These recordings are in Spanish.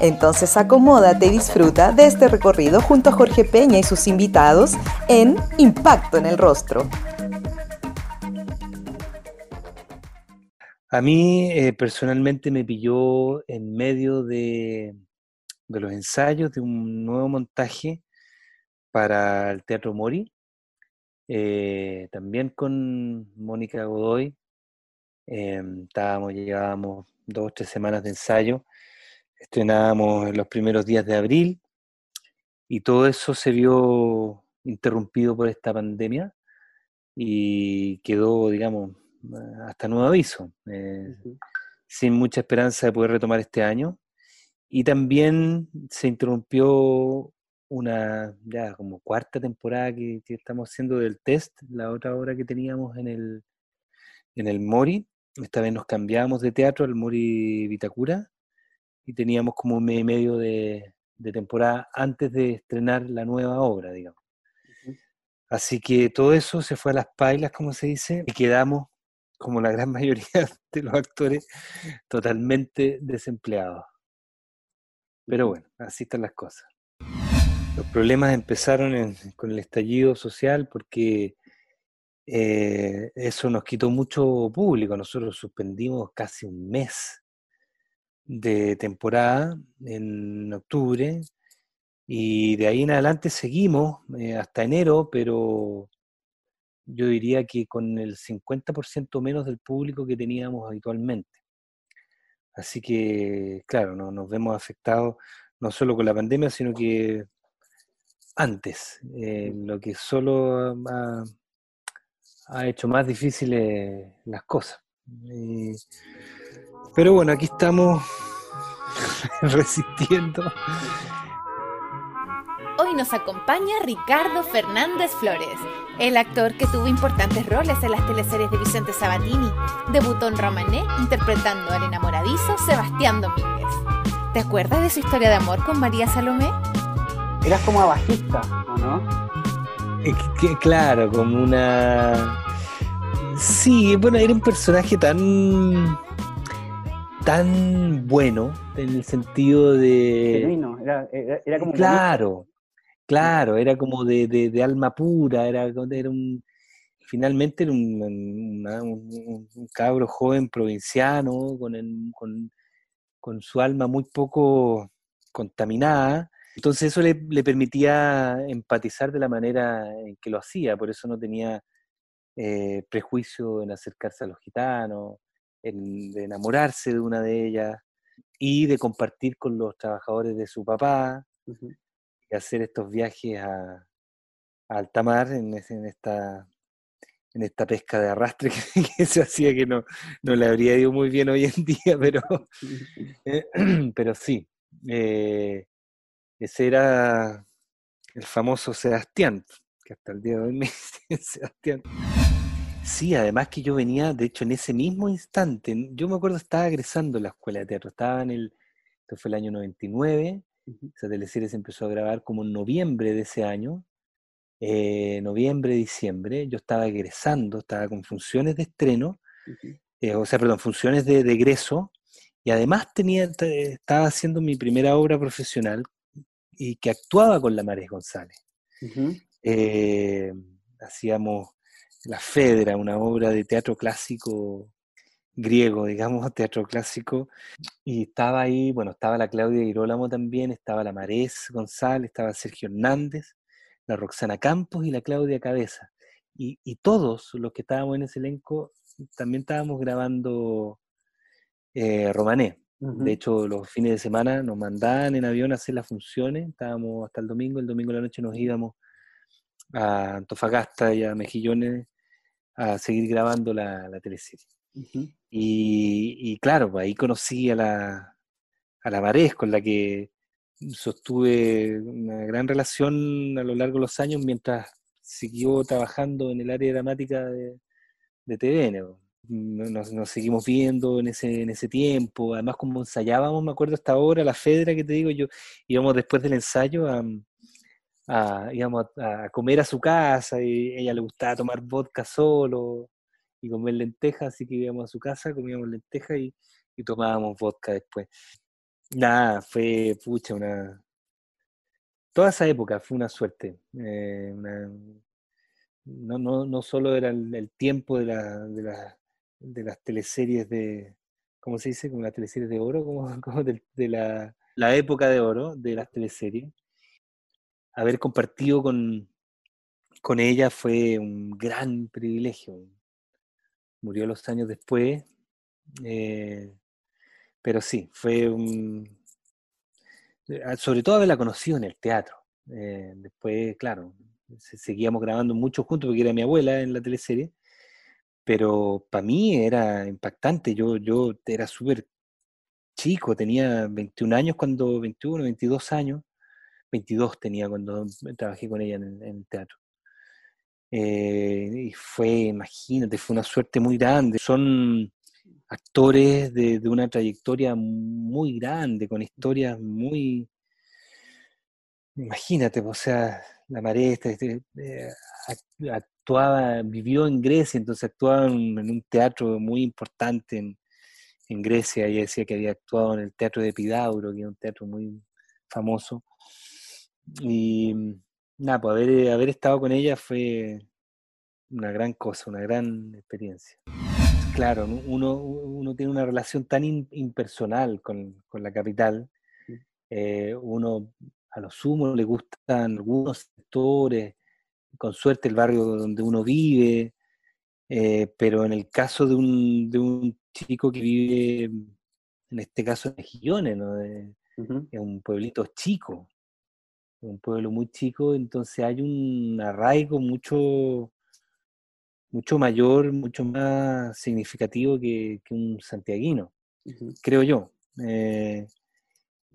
Entonces acomódate y disfruta de este recorrido junto a Jorge Peña y sus invitados en Impacto en el Rostro. A mí eh, personalmente me pilló en medio de, los ensayos de un nuevo montaje para el Teatro Mori, eh, también con Mónica Godoy. Em, estábamos, llevábamos dos o tres semanas de ensayo estrenábamos en los primeros días de abril y todo eso se vio interrumpido por esta pandemia y quedó, digamos, hasta nuevo aviso, eh, sin mucha esperanza de poder retomar este año. Y también se interrumpió una ya como cuarta temporada que, estamos haciendo del test, la otra obra que teníamos en el, en el Mori. Esta vez nos cambiamos de teatro al Mori Vitacura y teníamos como un mes y medio de, temporada antes de estrenar la nueva obra, digamos. Así que todo eso se fue a las pailas, como se dice, y quedamos, como la gran mayoría de los actores, totalmente desempleados. Pero bueno, así están las cosas. Los problemas empezaron con el estallido social porque eh, eso nos quitó mucho público. Nosotros suspendimos casi un mes de temporada en octubre y de ahí en adelante seguimos eh, hasta enero, pero yo diría que con el 50% menos del público que teníamos habitualmente. Así que, claro, no, nos vemos afectados no solo con la pandemia, sino que antes, eh, lo que solo ha, ha hecho más difíciles las cosas. Pero bueno, aquí estamos resistiendo. Hoy nos acompaña Ricardo Fernández Flores, el actor que tuvo importantes roles en las teleseries de Vicente Sabatini. Debutó en Romané interpretando al enamoradizo Sebastián Domínguez. ¿Te acuerdas de su historia de amor con María Salomé? Eras como abajista, ¿o no? claro, como una... Sí, bueno, era un personaje tan tan bueno en el sentido de... era, como... Claro, claro, era como de, alma pura, era, era un... Finalmente era un, un, cabro joven provinciano con, con, su alma muy poco contaminada. Entonces eso le, permitía empatizar de la manera en que lo hacía, por eso no tenía eh, prejuicio en acercarse a los gitanos, de enamorarse de una de ellas y de compartir con los trabajadores de su papá y hacer estos viajes a, a alta mar en, esta, en esta pesca de arrastre que, se hacía que no, no, le habría ido muy bien hoy en día, pero, eh, pero sí, eh, ese era el famoso Sebastián, que hasta el día de hoy me dice Sebastián. Sí, además que yo venía, de hecho, en ese mismo instante, yo me acuerdo, estaba egresando a la escuela de teatro, estaba en el, esto fue el año 99, esa teleserie se empezó a grabar como en noviembre de ese año, eh, noviembre, diciembre, yo estaba egresando, estaba con funciones de estreno, eh, o sea, perdón, funciones de, egreso, y además tenía, estaba haciendo mi primera obra profesional y que actuaba con la Mares González. Eh, hacíamos la Fedra, una obra de teatro clásico griego, digamos, teatro clásico, y estaba ahí, bueno, estaba la Claudia Girolamo también, estaba la Marés González, estaba Sergio Hernández, la Roxana Campos y la Claudia Cabeza. Y, todos los que estábamos en ese elenco también estábamos grabando eh, Romané. De hecho, los fines de semana nos mandaban en avión a hacer las funciones, estábamos hasta el domingo, el domingo de la noche nos íbamos a Antofagasta y a Mejillones a seguir grabando la, la teleserie. y, claro, pues ahí conocí a la, a la Marés, con la que sostuve una gran relación a lo largo de los años mientras siguió trabajando en el área dramática de, de TVN. Nos, nos seguimos viendo en ese, en ese tiempo, además como ensayábamos, me acuerdo hasta ahora, la Fedra que te digo, yo íbamos después del ensayo a, a- íbamos a, comer a su casa y a ella le gustaba tomar vodka solo y comer lentejas, así que íbamos a su casa, comíamos lentejas y, y tomábamos vodka después. Nada, fue, pucha, una... Toda esa época fue una suerte. eh, no, no, no solo era el, el tiempo de, la, de, la- de las teleseries de, ¿cómo se dice? Como las teleseries de oro, como, como de, de la, la época de oro de las teleseries. Haber compartido con, con ella fue un gran privilegio. Murió los años después, eh, pero sí, fue un... eh, Sobre todo haberla conocido en el teatro. Eh, después, claro, se- seguíamos grabando mucho juntos porque era mi abuela en la teleserie, pero para mí era impactante. Yo, yo era súper chico, tenía 21 años cuando, 21, 22 años, 22 tenía cuando trabajé con ella en en teatro. Eh, y fue, imagínate, fue una suerte muy grande. Son actores de, una trayectoria muy grande, con historias muy... Imagínate, o sea, la maestra este, eh, act- actuaba, vivió en Grecia, entonces actuaba en, un teatro muy importante en, Grecia. Ella decía que había actuado en el teatro de Epidauro, que era un teatro muy famoso. Y nada, pues haber, haber estado con ella fue una gran cosa, una gran experiencia. Claro, ¿no? uno, uno tiene una relación tan in- impersonal con, con la capital. eh, uno a lo sumo le gustan algunos sectores, con suerte el barrio donde uno vive, eh, pero en el caso de un, de un chico que vive, en este caso en Mejillones, ¿no? De- es un pueblito chico, un pueblo muy chico, entonces hay un arraigo mucho, mucho mayor, mucho más significativo que, que un santiaguino, creo yo. Eh,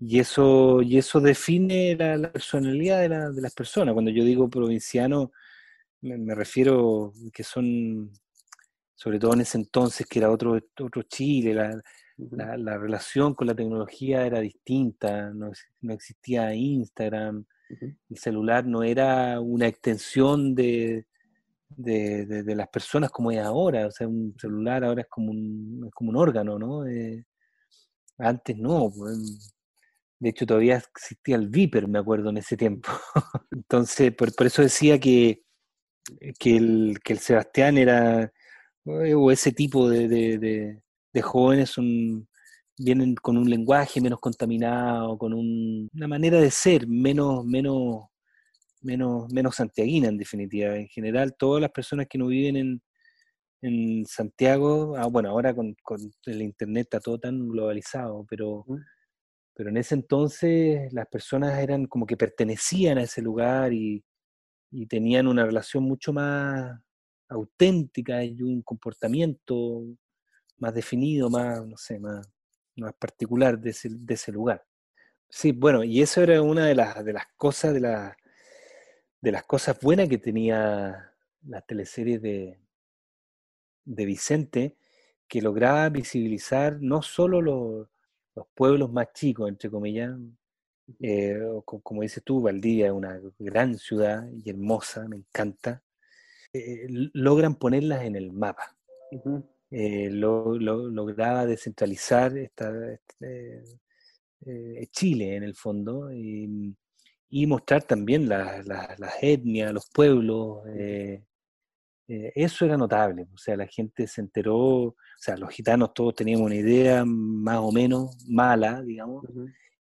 y eso, y eso define la, la personalidad de, la- de las personas. Cuando yo digo provinciano, me, me refiero que son, sobre todo en ese entonces, que era otro, otro Chile, la, la, la relación con la tecnología era distinta, no, no existía Instagram, El celular no era una extensión de, de, de- las personas como es ahora, o sea, un celular ahora es como un, como un órgano, ¿no? Eh, antes no, pues, de hecho todavía existía el Viper, me acuerdo, en ese tiempo. Entonces, por, por eso decía que, que, el, que el Sebastián era, eh, o ese tipo de- de jóvenes son, vienen con un lenguaje menos contaminado, con un- una manera de ser menos, menos, menos, menos santiaguina en definitiva. En general, todas las personas que no viven en, en Santiago, ah, bueno, ahora con, con el internet está todo tan globalizado, pero, Ujú. pero en ese entonces las personas eran como que pertenecían a ese lugar y, y tenían una relación mucho más auténtica y un comportamiento más definido, más, no sé, más, más particular de ese, de ese lugar. Sí, bueno, y eso era una de las, de las cosas, de, la- de las cosas buenas que tenía las teleseries de, de Vicente, que lograba visibilizar no solo los, los pueblos más chicos, entre comillas, eh, como dices tú, Valdivia es una gran ciudad y hermosa, me encanta, eh, logran ponerlas en el mapa. Eh, lo- lo- lograba descentralizar esta, este, eh, Chile en el fondo y, y mostrar también la- la- las etnias, los pueblos. eh, eso era notable, o sea, la gente se enteró, o sea, los gitanos todos teníamos una idea más o menos mala, digamos,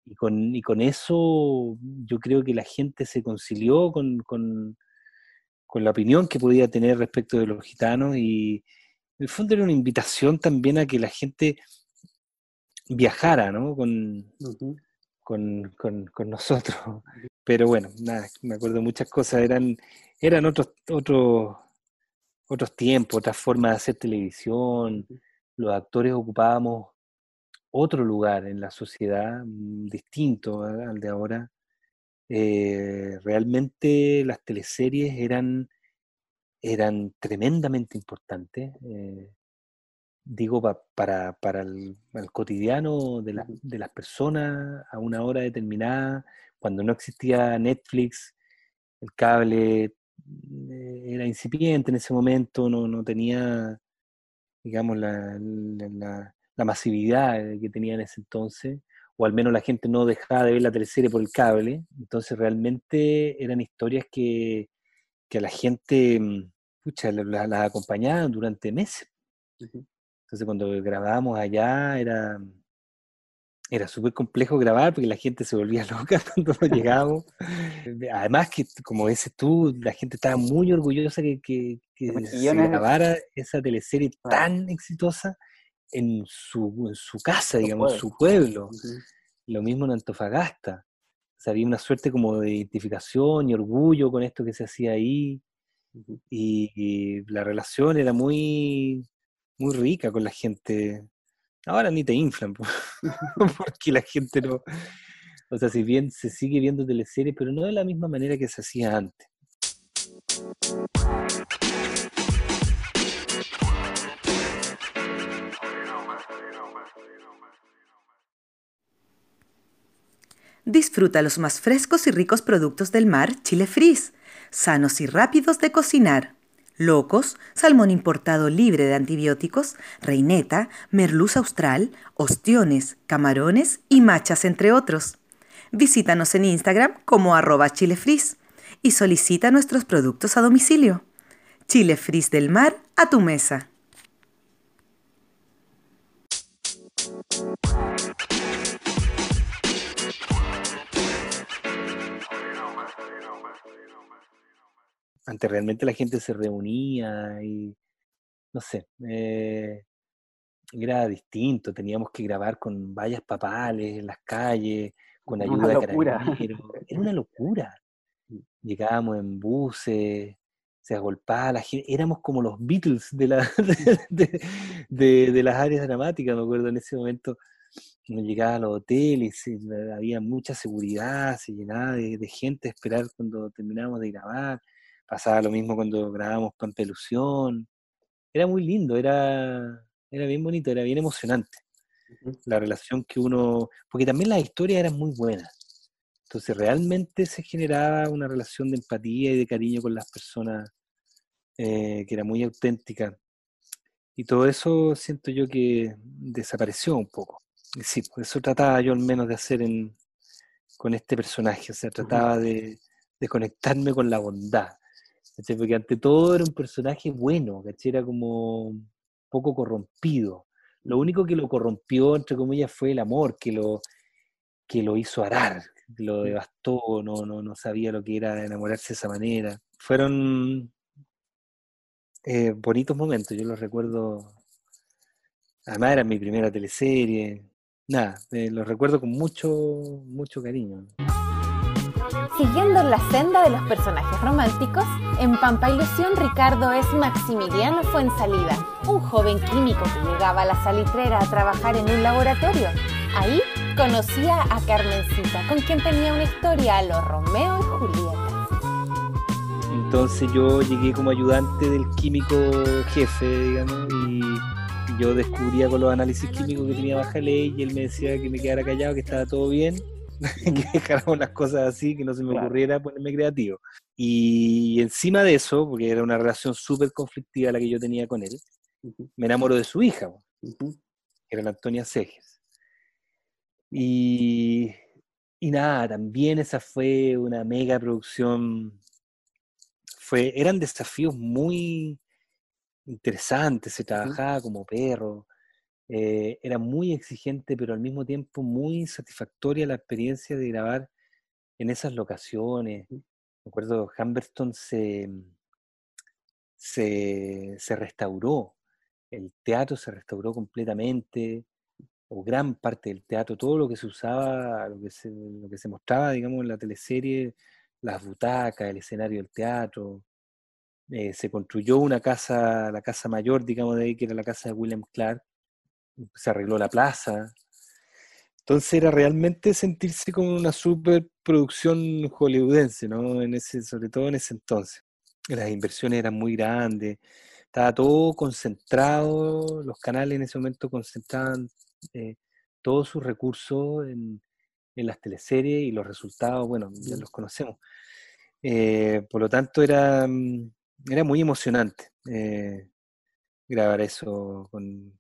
y con, y con eso yo creo que la gente se concilió con, con- con la opinión que podía tener respecto de los gitanos y en el fondo era una invitación también a que la gente viajara, ¿no? Con, con, con- con nosotros. Pero bueno, nada, me acuerdo muchas cosas, eran, eran otros, otros, otros tiempos, otras formas de hacer televisión, los actores ocupábamos otro lugar en la sociedad, mm, distinto al de ahora. Eh, realmente las teleseries eran eran tremendamente importantes. eh, digo, pa- para, para el, el cotidiano de, la- de las personas a una hora determinada, cuando no existía Netflix, el cable eh, era incipiente en ese momento, no, no tenía, digamos, la, la- la- la masividad que tenía en ese entonces, o al menos la gente no dejaba de ver la teleserie por el cable, entonces realmente eran historias que, que a la gente, mm, pucha, la- la- las acompañaban durante meses. Ujú. Entonces cuando grabábamos allá era, era súper complejo grabar porque la gente se volvía loca cuando llegábamos. Además que, como dices tú, la gente estaba muy orgullosa que, que, que se grabara esa teleserie Claro. tan exitosa en su, en su casa, digamos, en su pueblo. Ujú. Lo mismo en Antofagasta. O sea, había una suerte como de identificación y orgullo con esto que se hacía ahí. Y, y la relación era muy, muy rica con la gente. Ahora ni te inflan, po, porque la gente no... O sea, si bien se sigue viendo teleseries, pero no de la misma manera que se hacía antes. Disfruta los más frescos y ricos productos del mar Chile Freeze, sanos y rápidos de cocinar. Locos, salmón importado libre de antibióticos, reineta, merluz austral, ostiones, camarones y machas, entre otros. Visítanos en Instagram como arroba y solicita nuestros productos a domicilio. Chile Freeze del mar a tu mesa. Antes realmente la gente se reunía y, no sé, eh, era distinto. Teníamos que grabar con vallas papales en las calles, con ayuda de carabineros. Era una locura. Llegábamos en buses, se agolpaba la gente. Éramos como los Beatles de, la, de, de- de las áreas dramáticas, me acuerdo en ese momento. Uno llegaba a los hoteles, y había mucha seguridad, se llenaba de, de gente a esperar cuando terminábamos de grabar. Pasaba lo mismo cuando grabábamos Pampelusión. Era muy lindo, era, era bien bonito, era bien emocionante la relación que uno, porque también las historias eran muy buenas. Entonces realmente se generaba una relación de empatía y de cariño con las personas eh, que era muy auténtica. Y todo eso siento yo que desapareció un poco. Y sí, pues eso trataba yo al menos de hacer en, con este personaje, o sea, trataba de, de conectarme con la bondad. ¿Cachai? Porque ante todo era un personaje bueno, ¿cachai? Era como poco corrompido. Lo único que lo corrompió, entre comillas, fue el amor, que lo, que lo hizo arar, lo devastó, no, no, no sabía lo que era enamorarse de esa manera. Fueron eh, bonitos momentos, yo los recuerdo. Además era mi primera teleserie. Nada, eh, los recuerdo con mucho, mucho cariño. Siguiendo en la senda de los personajes románticos, en Pampa Ilusión Ricardo es Maximiliano Fuensalida, un joven químico que llegaba a la salitrera a trabajar en un laboratorio. Ahí conocía a Carmencita, con quien tenía una historia a los Romeo y Julieta. Entonces yo llegué como ayudante del químico jefe, digamos, y yo descubría con los análisis químicos que tenía baja ley y él me decía que me quedara callado, que estaba todo bien, que dejáramos las cosas así, que no se me Claro. ocurriera ponerme creativo. Y encima de eso, porque era una relación súper conflictiva la que yo tenía con él, me enamoro de su hija, que era la Antonia Seges. Y, y nada, también esa fue una mega producción. Fue, eran desafíos muy interesantes, se trabajaba como perro, eh, era muy exigente, pero al mismo tiempo muy satisfactoria la experiencia de grabar en esas locaciones. Me acuerdo, Humberston se, se, se restauró, el teatro se restauró completamente, o gran parte del teatro, todo lo que se usaba, lo que se, lo que se mostraba, digamos, en la teleserie, las butacas, el escenario del teatro. eh, se construyó una casa, la casa mayor, digamos, de ahí, que era la casa de William Clark. Se arregló la plaza. Entonces era realmente sentirse como una superproducción hollywoodense, ¿no? En ese, sobre todo en ese entonces. las inversiones eran muy grandes, estaba todo concentrado, los canales en ese momento concentraban eh, todos sus recursos en, en, las teleseries y los resultados, bueno, ya los conocemos. Eh, por lo tanto, era, mm, era muy emocionante eh, grabar eso con,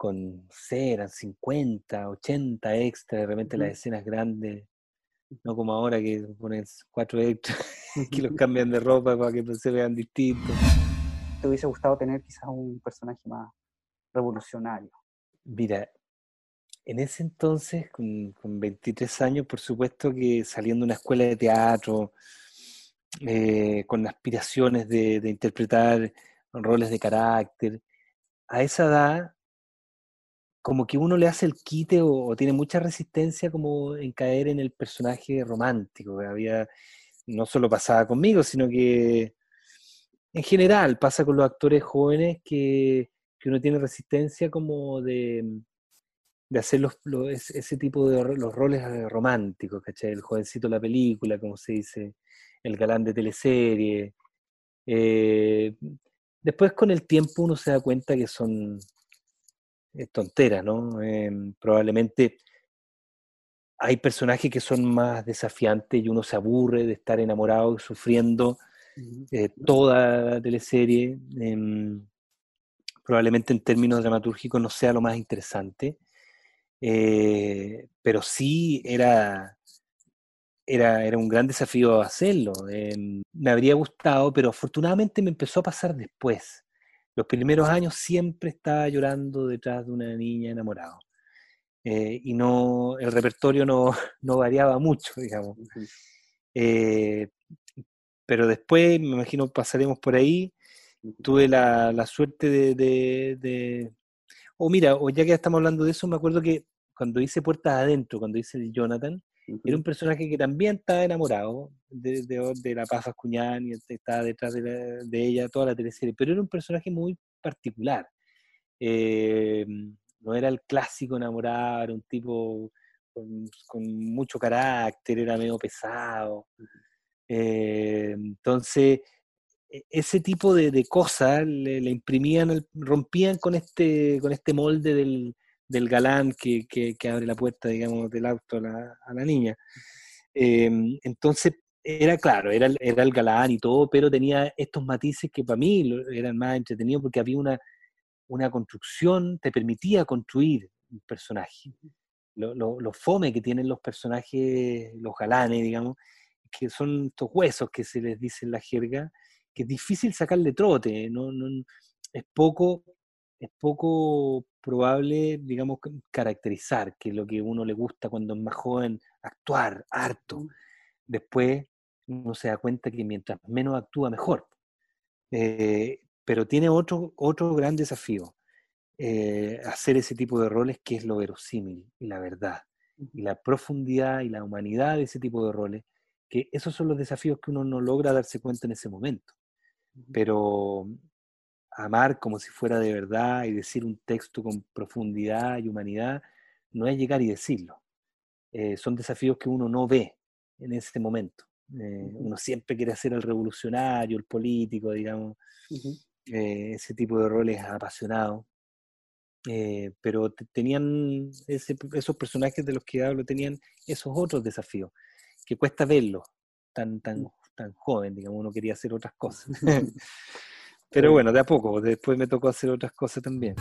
con eran 50, 80 extras, de repente las escenas grandes, no como ahora que pones cuatro extras que los cambian de ropa para que se vean distintos. ¿Te hubiese gustado tener quizás un personaje más revolucionario? Mira, en ese entonces, con, con 23 años, por supuesto que saliendo de una escuela de teatro, eh, con aspiraciones de, de, interpretar roles de carácter, a esa edad, como que uno le hace el quite o, tiene mucha resistencia como en caer en el personaje romántico. Que había, no solo pasaba conmigo, sino que en general pasa con los actores jóvenes que, que uno tiene resistencia como de, de hacer los, los, ese tipo de los roles eh, románticos, ¿cachai? El jovencito de la película, como se dice, el galán de teleserie. Eh, después con el tiempo uno se da cuenta que son tonteras, ¿no? Eh, probablemente hay personajes que son más desafiantes y uno se aburre de estar enamorado, sufriendo eh, toda la teleserie. Em, probablemente en términos dramatúrgicos no sea lo más interesante, eh, pero sí era, era, era, un gran desafío hacerlo. Eh, me habría gustado, pero afortunadamente me empezó a pasar después. Los primeros años siempre estaba llorando detrás de una niña enamorada. Eh, y no, el repertorio no, no variaba mucho, digamos. Eh, pero después, me imagino, pasaremos por ahí. Tuve la, la suerte de, de, de, O mira, o ya que estamos hablando de eso, me acuerdo que cuando hice Puertas Adentro, cuando hice Jonathan, era un personaje que también estaba enamorado de, de, de la Paz Fascuñán y estaba detrás de, la, de, ella toda la teleserie, pero era un personaje muy particular. Eh, no era el clásico enamorado, era un tipo con, con mucho carácter, era medio pesado. Eh, entonces, e, ese tipo de, de cosas le, le, imprimían, rompían con este, con este molde del, del galán que, que, abre la puerta, digamos, del auto a la, a la niña. Eh, entonces, era claro, era, era el galán y todo, pero tenía estos matices que para mí eran más entretenidos porque había una, una construcción, te permitía construir un personaje. Lo, lo, lo, fome que tienen los personajes, los galanes, digamos, que son estos huesos que se les dice en la jerga, que es difícil sacarle trote, no, no, es poco es poco probable, digamos, caracterizar que lo que uno le gusta cuando es más joven, actuar harto. Después uno se da cuenta que mientras menos actúa, mejor. Eh, pero tiene otro, otro gran desafío, eh, hacer ese tipo de roles que es lo verosímil y la verdad, y la profundidad y la humanidad de ese tipo de roles, que esos son los desafíos que uno no logra darse cuenta en ese momento. Pero amar como si fuera de verdad y decir un texto con profundidad y humanidad, no es llegar y decirlo. Eh, son desafíos que uno no ve en ese momento. Eh, uno siempre quiere ser el revolucionario, el político, digamos, uh -huh. eh, ese tipo de roles apasionados. Eh, pero tenían ese, esos personajes de los que hablo, tenían esos otros desafíos, que cuesta verlos tan, tan, tan joven, digamos, uno quería hacer otras cosas. Pero bueno, de a poco, después me tocó hacer otras cosas también.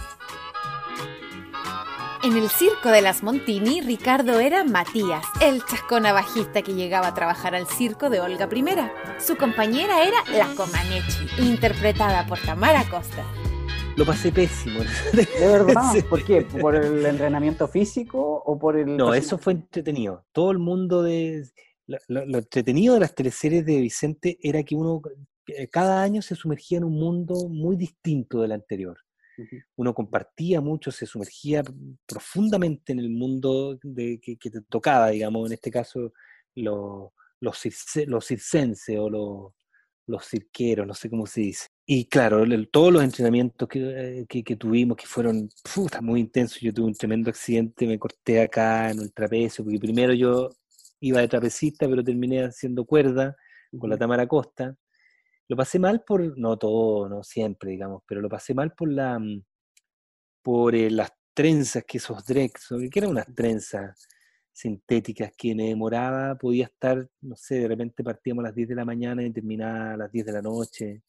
En el circo de las Montini, Ricardo era Matías, el chascona bajista que llegaba a trabajar al circo de Olga I. Su compañera era la Comaneci, interpretada por Tamara Costa. Lo pasé pésimo. ¿De verdad? ¿Por qué? ¿Por el entrenamiento físico o por el.? No, eso fue entretenido. Todo el mundo de. Lo, lo, lo entretenido de las teleseries de Vicente era que uno cada año se sumergía en un mundo muy distinto del anterior. Uno compartía mucho, se sumergía profundamente en el mundo de, que, que, te tocaba, digamos, en este caso los, los, los circenses o los, los cirqueros, no sé cómo se dice. Y claro, el, todos los entrenamientos que, que, que tuvimos, que fueron puta, muy intensos, yo tuve un tremendo accidente, me corté acá en el trapecio, porque primero yo iba de trapecista, pero terminé haciendo cuerda con la Tamara Costa lo pasé mal por, no todo, no siempre, digamos, pero lo pasé mal por la mm, por eh, las trenzas que esos drex, que eran unas trenzas sintéticas que me demoraba, podía estar, no sé, de repente partíamos a las 10 de la mañana y terminaba a las 10 de la noche,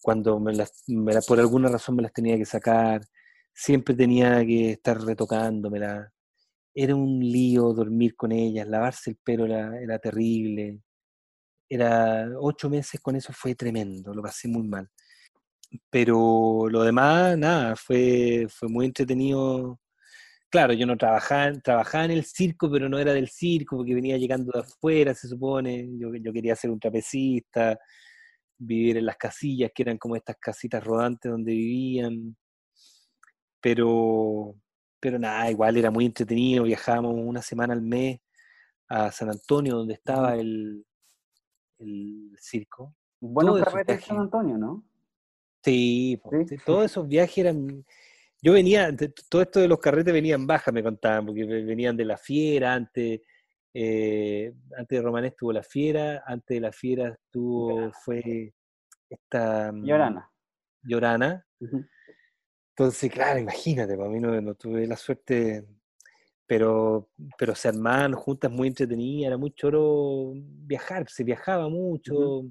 cuando me las, por alguna razón me las tenía que sacar, siempre tenía que estar retocándomelas, era un lío dormir con ellas, lavarse el pelo era, era terrible, era ocho meses con eso fue tremendo, lo pasé muy mal. Pero lo demás, nada, fue, fue muy entretenido. Claro, yo no trabajaba, trabajaba en el circo, pero no era del circo, porque venía llegando de afuera, se supone. Yo, yo quería ser un trapecista, vivir en las casillas, que eran como estas casitas rodantes donde vivían. Pero, pero nada, igual era muy entretenido. Viajábamos una semana al mes a San Antonio, donde estaba el, el circo. Buenos carretes en San Antonio, ¿no? Sí, todos esos viajes eran... Yo venía, todo esto de los carretes venían baja, me contaban, porque venían de la fiera, antes, eh, antes de Romané estuvo la fiera, antes de la fiera estuvo, fue esta... Mm, Llorana. Llorana. Entonces, claro, imagínate, para mí no, tuve la suerte, pero, pero se armaban juntas muy entretenidas, era muy choro viajar, se viajaba mucho.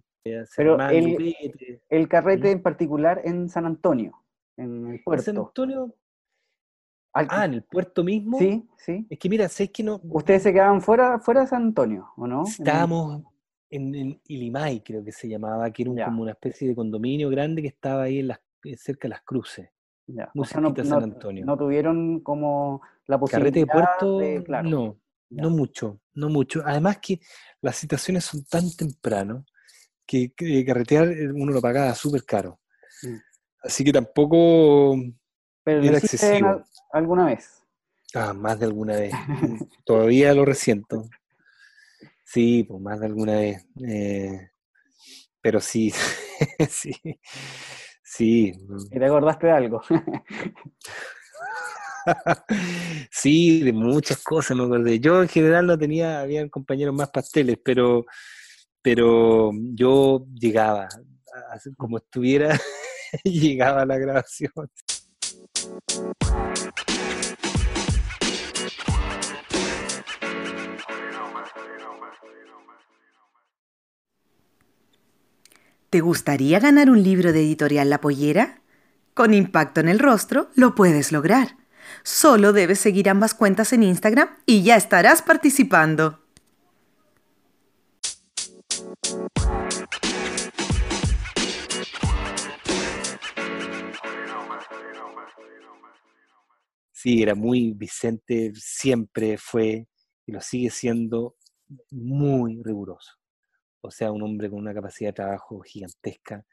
Pero el, carrete en particular en San Antonio, en el puerto. San Antonio. Ah, en el puerto mismo. Sí, sí. Es que mira, sé que no. ¿Ustedes se quedaban fuera, fuera de San Antonio, o no? Estábamos en, Ilimay, creo que se llamaba, que era como una especie de condominio grande que estaba ahí en las, cerca de las cruces. Ya. no, San Antonio. No, tuvieron como la posibilidad Carrete de puerto, no, no mucho, no mucho. Además que las citaciones son tan temprano que, carretear eh, uno lo pagaba súper caro. Mm. Así que tampoco era excesivo. ¿Alguna vez? Ah, más de alguna vez. Todavía lo resiento. Sí, pues más de alguna vez. Eh, pero sí, sí, sí. ¿Y te acordaste de algo? sí, de muchas cosas me acordé. Yo en general no tenía, había compañeros más pasteles, pero pero yo llegaba, como estuviera, llegaba a la grabación. ¿Te gustaría ganar un libro de editorial La Pollera? Con impacto en el rostro lo puedes lograr. Solo debes seguir ambas cuentas en Instagram y ya estarás participando. Sí, era muy Vicente, siempre fue y lo sigue siendo muy riguroso. O sea, un hombre con una capacidad de trabajo gigantesca.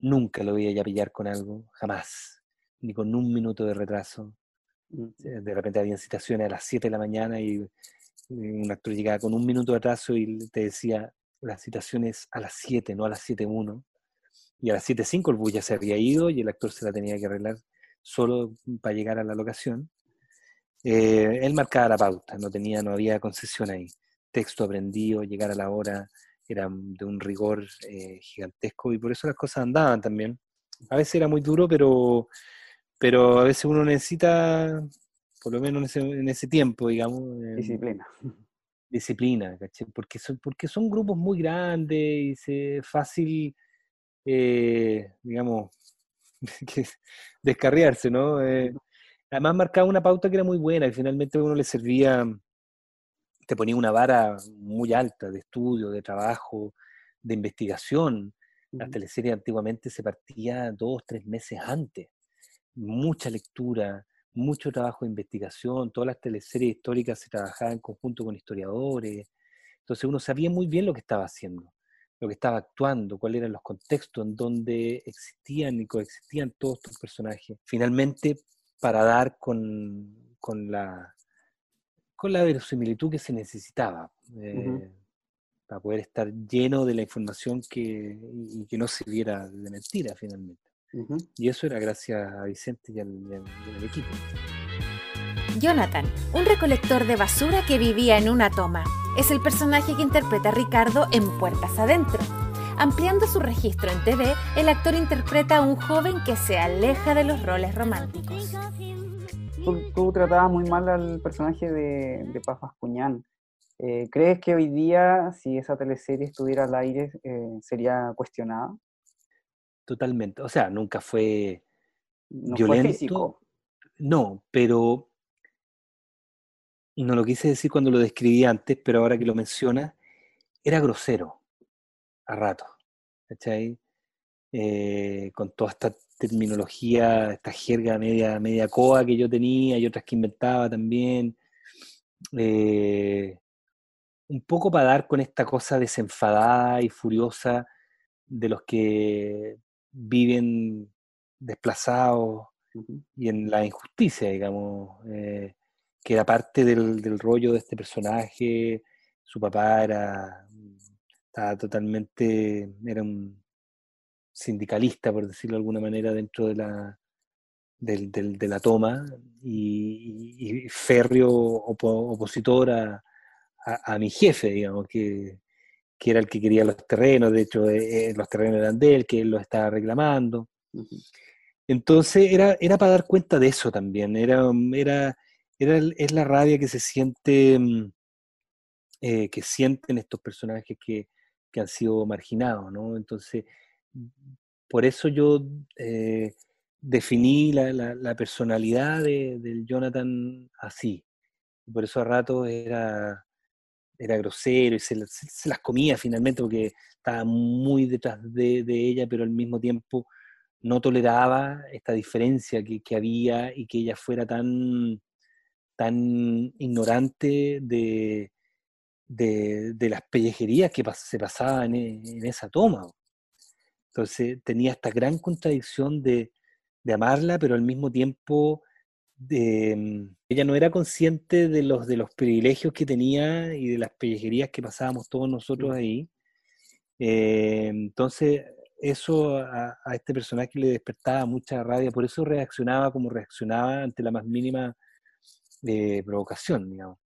Nunca lo veía ya pillar con algo, jamás, ni con un minuto de retraso. Mm. De repente había citaciones a las 7 de la mañana y un actor llegaba con un minuto de retraso y te decía, las citaciones a las 7, no a las 7.1. Y a las 7.5 el bus ya se había ido y el actor se la tenía que arreglar solo para llegar a la locación, eh, él marcaba la pauta, no, tenía, no había concesión ahí. Texto aprendido, llegar a la hora, era de un rigor eh, gigantesco y por eso las cosas andaban también. A veces era muy duro, pero, pero a veces uno necesita, por lo menos en ese, tiempo, digamos. Eh, disciplina. Disciplina, Porque son, porque son grupos muy grandes y es fácil, digamos, descarriarse, ¿no? Eh, además marcaba una pauta que era muy buena y finalmente uno le servía, te ponía una vara muy alta de estudio, de trabajo, de investigación. La teleserie antiguamente se partía dos, tres meses antes. Mucha lectura, mucho trabajo de investigación, todas las teleseries históricas se trabajaban en conjunto con historiadores. Entonces uno sabía muy bien lo que estaba haciendo lo que estaba actuando, cuáles eran los contextos en donde existían y coexistían todos estos personajes. Finalmente, para dar con, la, con la verosimilitud que se necesitaba, eh, para poder estar lleno de la información que, y que no sirviera de mentira finalmente. Y eso era gracias a Vicente y al equipo. Jonathan, un recolector de basura que vivía en una toma. Es el personaje que interpreta Ricardo en Puertas Adentro. Ampliando su registro en TV, el actor interpreta a un joven que se aleja de los roles románticos. Tú, tratabas muy mal al personaje de, de Paz Bascuñán. Eh, ¿Crees que hoy día, si esa teleserie estuviera al aire, eh, sería cuestionada? Totalmente. O sea, nunca fue violento. No, pero no lo quise decir cuando lo describí antes, pero ahora que lo mencionas, era grosero a rato. ¿Cachai? Eh, con toda esta terminología, esta jerga media, media coa que yo tenía y otras que inventaba también. Eh, un poco para dar con esta cosa desenfadada y furiosa de los que viven desplazados y en la injusticia, digamos, eh, que era parte del, rollo de este personaje. Su papá era, estaba totalmente, era un sindicalista, por decirlo de alguna manera, dentro de la, de la toma y, férreo opositor a, mi jefe, digamos, que, que, era el que quería los terrenos, de hecho eh, eh, los terrenos eran de él, que él los estaba reclamando. Entonces era, era para dar cuenta de eso también, era, era, era es la rabia que se siente, mm, eh, que sienten estos personajes que, que, han sido marginados, ¿no? Entonces, por eso yo eh, definí la, personalidad de, del Jonathan así. Por eso a rato era, era grosero y se, las comía finalmente porque estaba muy detrás de, ella, pero al mismo tiempo no toleraba esta diferencia que, había y que ella fuera tan, tan ignorante de, de, de las pellejerías que se pasaban en, en, esa toma. Entonces tenía esta gran contradicción de, de amarla, pero al mismo tiempo de, mm, ella no era consciente de los, de los privilegios que tenía y de las pellejerías que pasábamos todos nosotros ahí. Eh, entonces, eso a, este personaje le despertaba mucha rabia, por eso reaccionaba como reaccionaba ante la más mínima eh, provocación, digamos.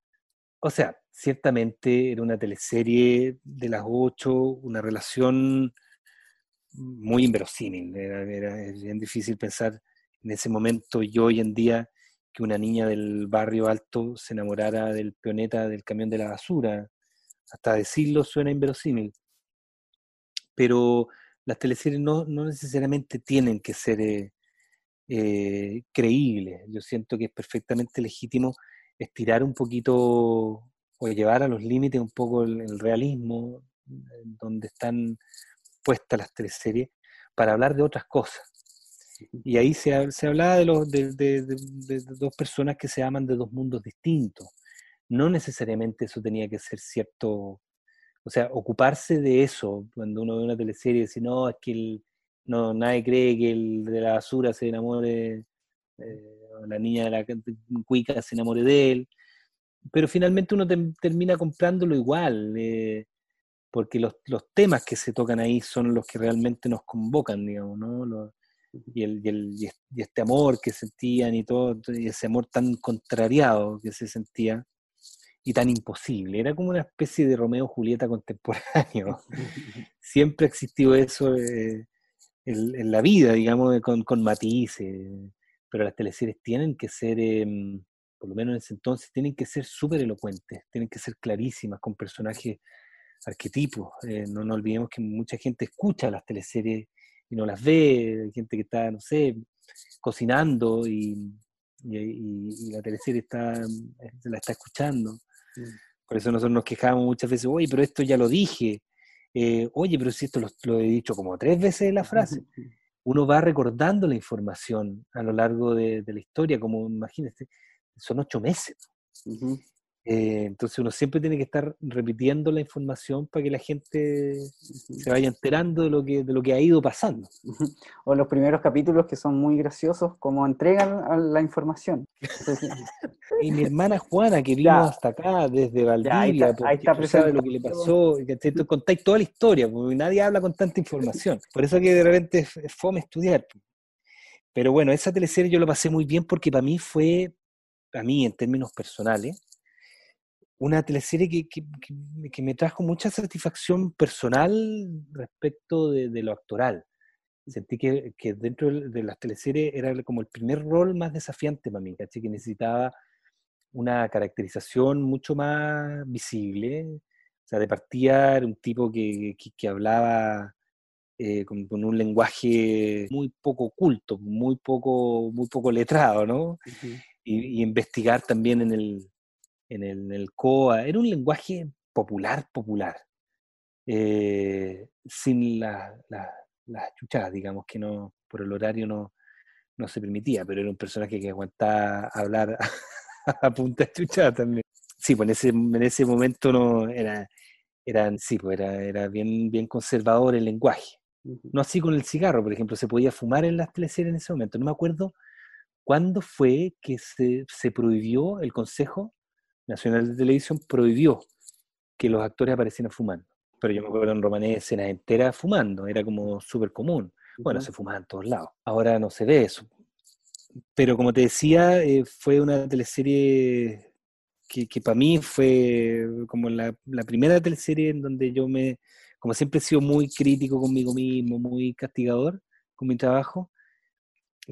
O sea, ciertamente era una teleserie de las ocho, una relación muy inverosímil. Era, era, bien difícil pensar en ese momento y hoy en día que una niña del barrio alto se enamorara del peoneta del camión de la basura. Hasta decirlo suena inverosímil. Pero las teleseries no, no necesariamente tienen que ser eh, eh, creíbles. Yo siento que es perfectamente legítimo estirar un poquito o llevar a los límites un poco el realismo, donde están puestas las teleseries, para hablar de otras cosas. Y ahí se, se hablaba de, los, de, dos personas que se aman de dos mundos distintos. No necesariamente eso tenía que ser cierto, o sea, ocuparse de eso, cuando uno ve una teleserie y dice, no, es que el, no, nadie cree que el de la basura se enamore, eh, la niña de la cuica se enamore de él, pero finalmente uno termina comprándolo igual, eh, porque los, los, temas que se tocan ahí son los que realmente nos convocan, digamos, ¿no? y, el, y, el, y, este amor que sentían y todo, y ese amor tan contrariado que se sentía y tan imposible. Era como una especie de Romeo Julieta contemporáneo. Siempre existió eso eh, en, la vida, digamos, con, con matices. Pero las teleseries tienen que ser, em, por lo menos en ese entonces, tienen que ser súper elocuentes, tienen que ser clarísimas, con personajes arquetipos. Eh, no nos olvidemos que mucha gente escucha las teleseries y no las ve, hay gente que está, no sé, cocinando y, la teleserie está, la está escuchando. Mm. Por eso nosotros nos quejamos muchas veces, oye, pero esto ya lo dije, eh, oye, pero si esto lo, he dicho como tres veces en la frase. Uno va recordando la información a lo largo de, la historia, como imagínate, son ocho meses. Eh, entonces uno siempre tiene que estar repitiendo la información para que la gente se vaya enterando de lo que, de lo que ha ido pasando. O los primeros capítulos que son muy graciosos, como entregan la información. y mi hermana Juana, que vino hasta acá desde Valdivia, ahí está, sabe lo que le pasó, que contáis toda la historia, porque nadie habla con tanta información. Por eso que de repente es fome estudiar. Pero bueno, esa teleserie yo lo pasé muy bien porque para mí fue, para mí en términos personales, una teleserie que, que, me trajo mucha satisfacción personal respecto de, lo actoral. Sentí que, que, dentro de las teleseries era como el primer rol más desafiante para mí, ¿caché? que necesitaba una caracterización mucho más visible. O sea, de partida era un tipo que, que hablaba eh, con, un lenguaje muy poco culto, muy poco, muy poco letrado, ¿no? y, investigar también en el, en el, COA. Era un lenguaje popular, popular, eh, sin las chuchadas, digamos, que no por el horario no, no se permitía, pero era un personaje que aguantaba hablar a, punta de chuchada también. Sí, pues en ese, en ese momento no era, eran, sí, pues era, era bien, bien conservador el lenguaje. No así con el cigarro, por ejemplo, se podía fumar en las teleseries en ese momento. No me acuerdo cuándo fue que se, se prohibió, el Consejo Nacional de Televisión prohibió que los actores aparecieran fumando. Pero yo me acuerdo en Romané escenas enteras fumando, era como súper común. Bueno, se fumaba en todos lados. Ahora no se ve eso. Pero como te decía, eh, fue una teleserie que, que para mí fue como la, la primera teleserie en donde yo me, como siempre he sido muy crítico conmigo mismo, muy castigador con mi trabajo,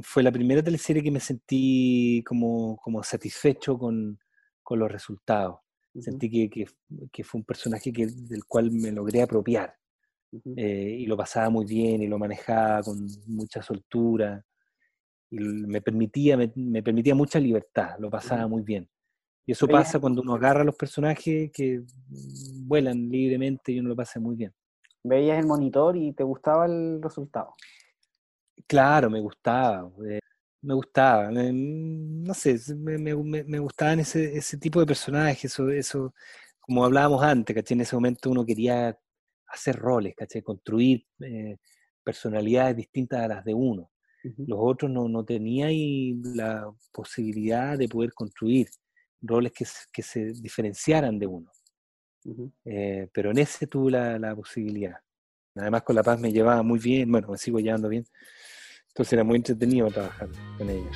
fue la primera teleserie que me sentí como, como satisfecho con, con los resultados. Sentí que, que, fue un personaje que, del cual me logré apropiar. Eh, y lo pasaba muy bien y lo manejaba con mucha soltura. Y me permitía, me, permitía mucha libertad, lo pasaba muy bien. Y eso pasa cuando uno agarra a los personajes que vuelan libremente y uno lo pasa muy bien veías el monitor y te gustaba el resultado. Claro, me gustaba. Eh, me gustaba. no sé, me, me, gustaban ese, ese, tipo de personajes, eso, eso, como hablábamos antes, ¿caché? En ese momento uno quería hacer roles, ¿caché? Construir eh, personalidades distintas a las de uno. Los otros no, no tenían la posibilidad de poder construir roles que, que se diferenciaran de uno. Eh, pero en ese tuve la, posibilidad. Además con La Paz me llevaba muy bien, bueno, me sigo llevando bien. Entonces era muy entretenido trabajar con ella.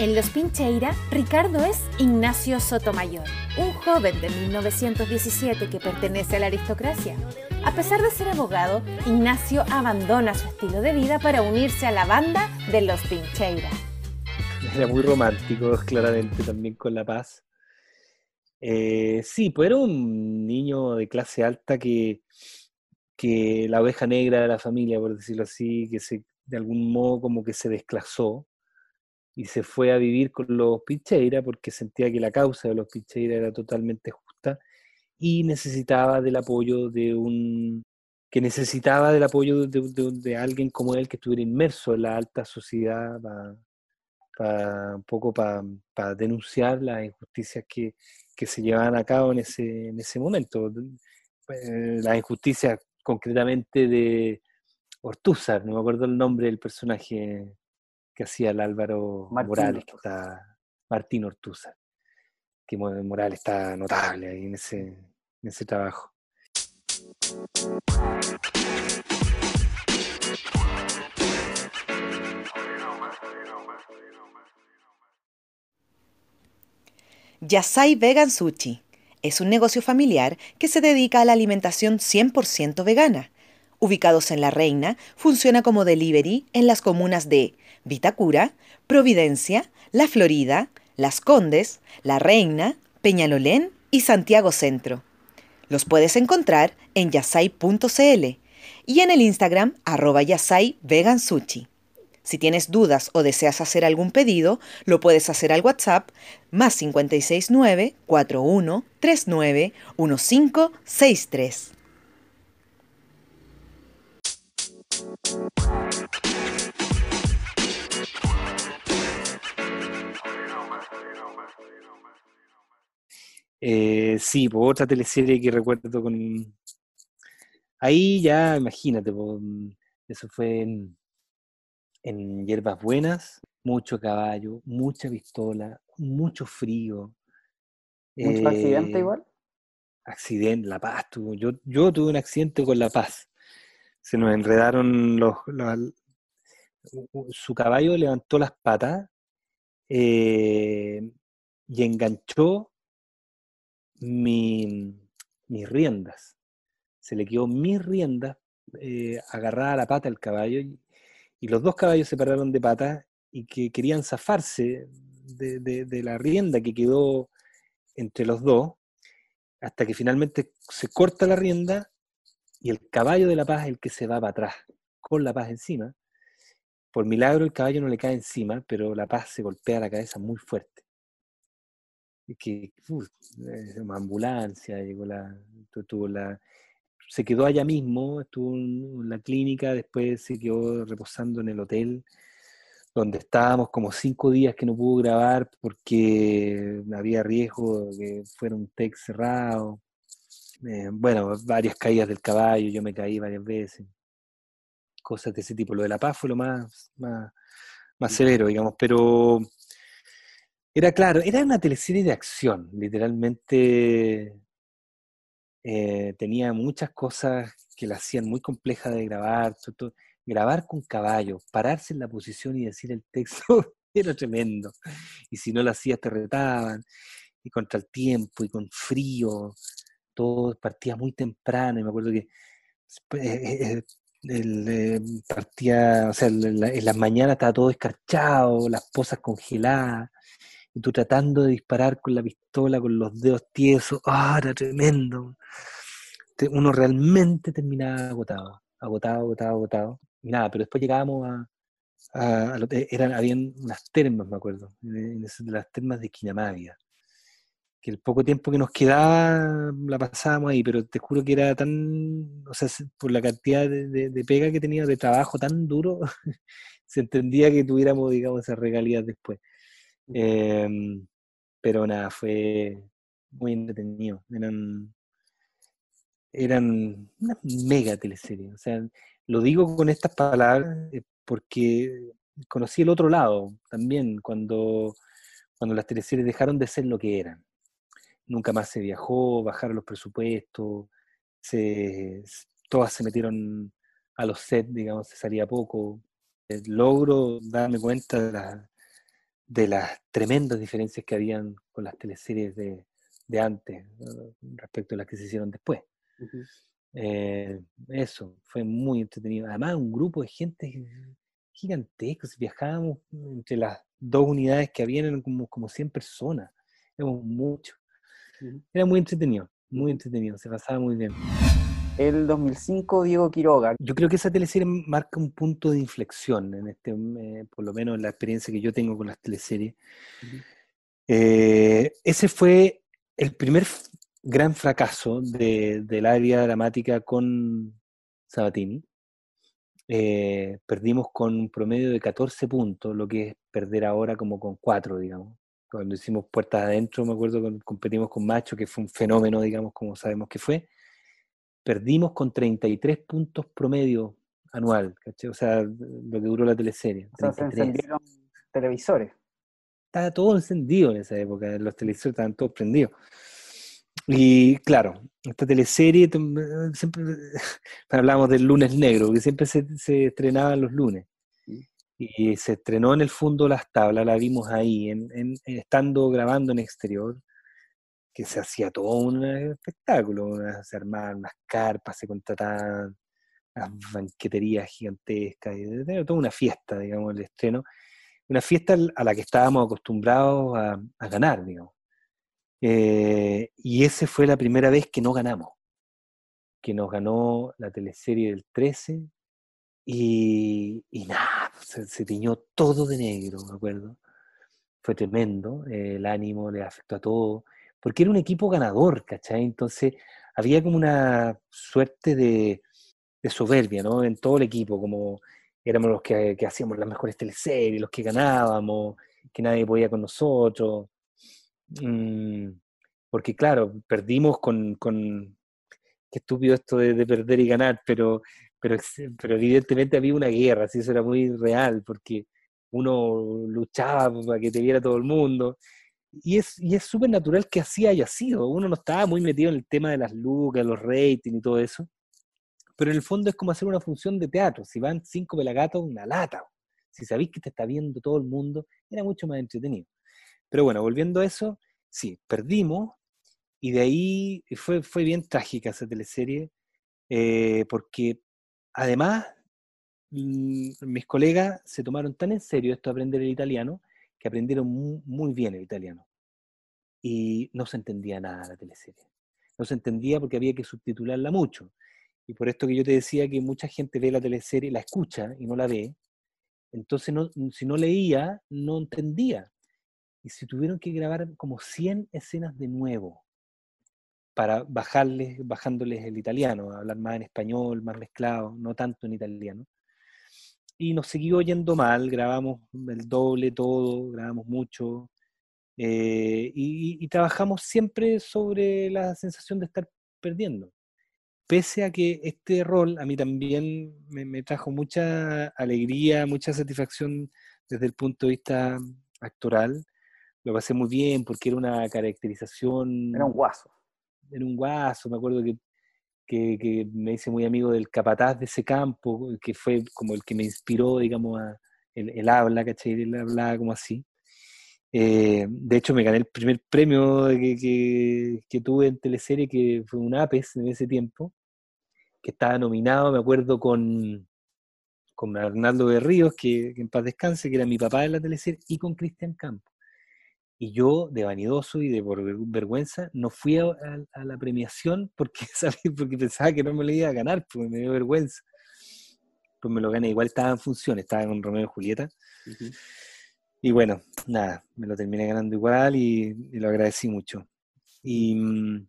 En Los Pincheira, Ricardo es Ignacio Sotomayor, un joven de 1917 que pertenece a la aristocracia. A pesar de ser abogado, Ignacio abandona su estilo de vida para unirse a la banda de Los Pincheira. Era muy romántico, claramente, también con La Paz. Eh, sí, pues era un niño de clase alta que, que la oveja negra de la familia, por decirlo así, que se, de algún modo como que se desclasó y se fue a vivir con los Picheira porque sentía que la causa de los Picheira era totalmente justa y necesitaba del apoyo de un que necesitaba del apoyo de, alguien como él que estuviera inmerso en la alta sociedad para, un poco para denunciar las injusticias que, que se llevaban a cabo en ese, en ese momento. Eh, la injusticia concretamente de Ortúzar, no me acuerdo el nombre del personaje que hacía el Álvaro Morales, que está Martín Ortúzar, que Morales está notable ahí en ese, en ese trabajo. Yasai Vegan Sushi es un negocio familiar que se dedica a la alimentación 100% vegana. Ubicados en La Reina, funciona como delivery en las comunas de Vitacura, Providencia, La Florida, Las Condes, La Reina, Peñalolén y Santiago Centro. Los puedes encontrar en yasai.cl y en el Instagram arroba yasai vegan. Si tienes dudas o deseas hacer algún pedido, lo puedes hacer al WhatsApp más 569 4139 1563. Eh, sí, por otra teleserie que recuerdo con... Ahí ya, imagínate, eso fue en en hierbas buenas, mucho caballo, mucha pistola, mucho frío. ¿Mucho accidente eh, igual? Accidente, La Paz tuvo. Yo, yo tuve un accidente con La Paz. Se nos enredaron los, su caballo levantó las patas eh, y enganchó mi, mis riendas. Se le quedó mis riendas eh, agarrada a la pata del caballo y, los dos caballos se pararon de pata y que querían zafarse de- de la rienda que quedó entre los dos, hasta que finalmente se corta la rienda y el caballo de la paz es el que se va para atrás, con la paz encima. Por milagro el caballo no le cae encima, pero la paz se golpea la cabeza muy fuerte. Y que, uf, una ambulancia, llegó la, tu- tuvo la, se quedó allá mismo, estuvo en la clínica, después se quedó reposando en el hotel, donde estábamos como cinco días que no pudo grabar porque había riesgo de que fuera un tech cerrado. Eh, bueno, varias caídas del caballo, yo me caí varias veces. Cosas de ese tipo. Lo de la paz fue lo más, más, más severo, digamos, pero era claro, era una teleserie de acción, literalmente eh, tenía muchas cosas que la hacían muy compleja de grabar, grabar con caballos, pararse en la posición y decir el texto era tremendo. Y si no lo hacías te retaban, y contra el tiempo, y con frío, todo partía muy temprano, y me acuerdo que eh, eh, el, eh, partía, o sea, en, la- en las mañanas estaba todo escarchado, las pozas congeladas, y tú tratando de disparar con la pistola, con los dedos tiesos, ¡ah, era tremendo! Uno realmente terminaba agotado, agotado, agotado, agotado. Y nada, pero después llegábamos a, eran, habían unas termas, me acuerdo, en de las termas de Quinamávida, que el poco tiempo que nos quedaba la pasábamos ahí, pero te juro que era tan, o sea, se- por la cantidad de, de- de pega que tenía, de trabajo tan duro, se entendía que tuviéramos, digamos, esas regalías después. Em, pero nada, fue muy entretenido. Eran, eran una mega teleserie. O sea, lo digo con estas palabras eh, porque conocí el otro lado también, cuando, cuando las teleseries dejaron de ser lo que eran. Nunca más se viajó, bajaron los presupuestos, se, todas se metieron a los sets, digamos, se salía poco. Eh, Logro darme cuenta de, la- de las tremendas diferencias que habían con las teleseries de, de antes ¿no? respecto a las que se hicieron después. Eh, eso, fue muy entretenido. Además, un grupo de gente gigantesco. Viajábamos entre las dos unidades que habían, eran como, como 100 personas. Éramos muchos. Era muy entretenido, muy entretenido, se pasaba muy bien. El 2005, Diego Quiroga. Yo creo que esa teleserie marca un punto de inflexión, en este, eh, por lo menos en la experiencia que yo tengo con las teleseries. Ujú. Eh, ese fue el primer gran fracaso de- del área dramática con Sabatini. Eh, perdimos con un promedio de 14 puntos, lo que es perder ahora como con 4, digamos. Cuando hicimos Puertas Adentro, me acuerdo que competimos con Macho, que fue un fenómeno, digamos, como sabemos que fue. Perdimos con 33 puntos promedio anual, ¿cachai? O sea, lo que duró la teleserie. O sea, se 33 encendieron televisores. estaba todo encendido en esa época, los televisores estaban todos prendidos. Y claro, esta teleserie, tum- siempre hablamos del lunes negro, que siempre se, se estrenaba los lunes. Y se estrenó en el fondo Las Tablas, la vimos ahí, en, estando grabando en exterior, que se hacía todo un espectáculo, se armaban unas carpas, se contrataban unas banqueterías gigantescas, y toda una fiesta, digamos, el estreno. Una fiesta a la que estábamos acostumbrados a, ganar, digamos. Eh, y esa fue la primera vez que no ganamos, que nos ganó la teleserie del 13 y, nada, se, se tiñó todo de negro, me acuerdo. Fue tremendo, eh, el ánimo le afectó a todo, porque era un equipo ganador, ¿cachai? Entonces había como una suerte de, soberbia, ¿no? En todo el equipo, como éramos los que, hacíamos las mejores teleseries, los que ganábamos, que nadie podía con nosotros. Mm, porque claro, perdimos con, con qué estúpido esto de perder y ganar, pero, pero, pero evidentemente había una guerra, así eso era muy real, porque uno luchaba para que te viera todo el mundo. Y es y es súper natural que así haya sido. Uno no estaba muy metido en el tema de las lucas, los ratings y todo eso. Pero en el fondo es como hacer una función de teatro. Si van cinco pelagatos, una lata. Si sabéis que te está viendo todo el mundo, era mucho más entretenido. Pero bueno, volviendo a eso, sí, perdimos Y de ahí fue, fue bien trágica esa teleserie, eh, porque además mis colegas se tomaron tan en serio esto de aprender el italiano, que aprendieron muy, bien el italiano. Y no se entendía nada la teleserie. No se entendía porque había que subtitularla mucho. Y por esto que yo te decía que mucha gente ve la teleserie, la escucha y no la ve. Entonces, si no leía, no entendía. Y si tuvieron que grabar como 100 escenas de nuevo para bajarles, bajándoles el italiano, hablar más en español, más mezclado, no tanto en italiano. Y nos siguió yendo mal, grabamos el doble todo, grabamos mucho, eh, y, trabajamos siempre sobre la sensación de estar perdiendo. Pese a que este rol a mí también me, trajo mucha alegría, mucha satisfacción desde el punto de vista actoral, lo pasé muy bien porque era una caracterización... Era un guaso era un guaso, me acuerdo que, que, me hice muy amigo del capataz de ese campo, que fue como el que me inspiró, digamos, a, el, habla, ¿cachai? Él hablaba como así. Eh, de hecho, me gané el primer premio que, que, tuve en teleserie, que fue un APES en ese tiempo, que estaba nominado, me acuerdo, con, con Arnaldo de Ríos, que, que, en paz descanse, que era mi papá en la teleserie, y con Cristian Campos. Y yo, de vanidoso y de por vergüenza, no fui a, la premiación porque, porque pensaba que no me lo iba a ganar, porque me dio vergüenza. Pues me lo gané. Igual estaba en función, estaba con Romeo y Julieta. Y bueno, nada, me lo terminé ganando igual y, lo agradecí mucho. Y, mm,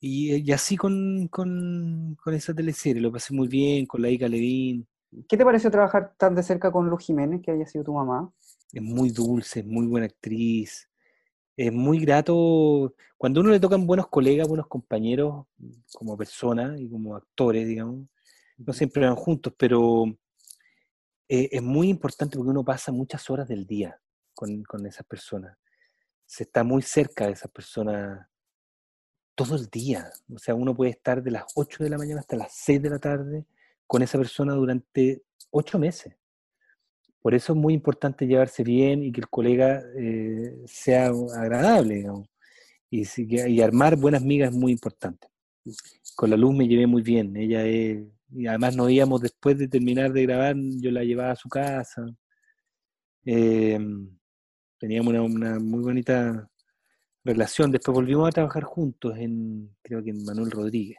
y, así con, con, con, esa teleserie, lo pasé muy bien, con la Ica Levin. ¿Qué te pareció trabajar tan de cerca con Luz Jiménez, que haya sido tu mamá? Es muy dulce, es muy buena actriz, es muy grato. Cuando uno le tocan buenos colegas, buenos compañeros, como personas y como actores, digamos, no siempre van juntos, pero eh, es muy importante porque uno pasa muchas horas del día con, con esas personas. Se está muy cerca de esas personas todo el día. O sea, uno puede estar de las 8 de la mañana hasta las 6 de la tarde con esa persona durante 8 meses. Por eso es muy importante llevarse bien y que el colega eh, sea agradable, y, armar buenas migas es muy importante. Con la luz me llevé muy bien. Ella es, y además nos íbamos después de terminar de grabar, yo la llevaba a su casa. Em, teníamos una, una, muy bonita relación. Después volvimos a trabajar juntos en, creo que en Manuel Rodríguez.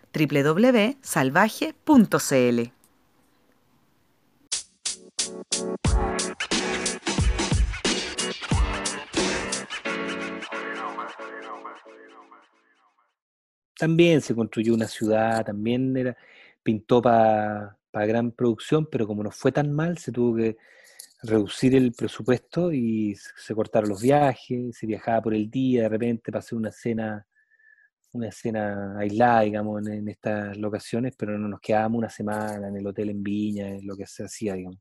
www.salvaje.cl. También se construyó una ciudad, también era, pintó para gran producción, pero como no fue tan mal, se tuvo que reducir el presupuesto y se cortaron los viajes, se viajaba por el día, de repente para hacer una cena una escena aislada, digamos, en, estas locaciones, pero no nos quedábamos una semana en el hotel en Viña, en lo que se hacía, digamos.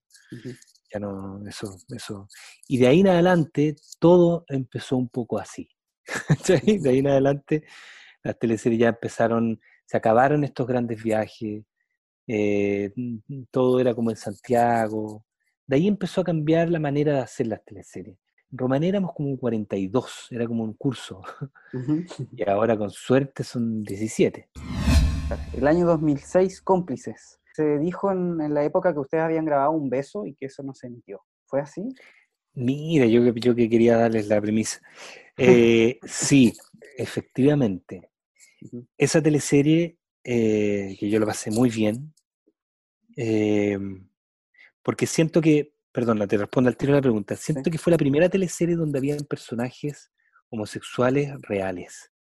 Ya no, eso, eso. Y de ahí en adelante, todo empezó un poco así. de ahí en adelante, las teleseries ya empezaron, se acabaron estos grandes viajes, eh, todo era como en Santiago. De ahí empezó a cambiar la manera de hacer las teleseries. Román éramos como 42, era como un curso. y ahora con suerte son 17. El año 2006, cómplices. Se dijo en, la época que ustedes habían grabado un beso y que eso no se emitió. ¿Fue así? Mira, yo, yo que quería darles la premisa. Eh, sí, efectivamente. Esa teleserie, eh, que yo lo pasé muy bien, eh, porque siento que Perdona, te respondo al tiro de la pregunta. Siento que fue la primera teleserie donde había personajes homosexuales reales.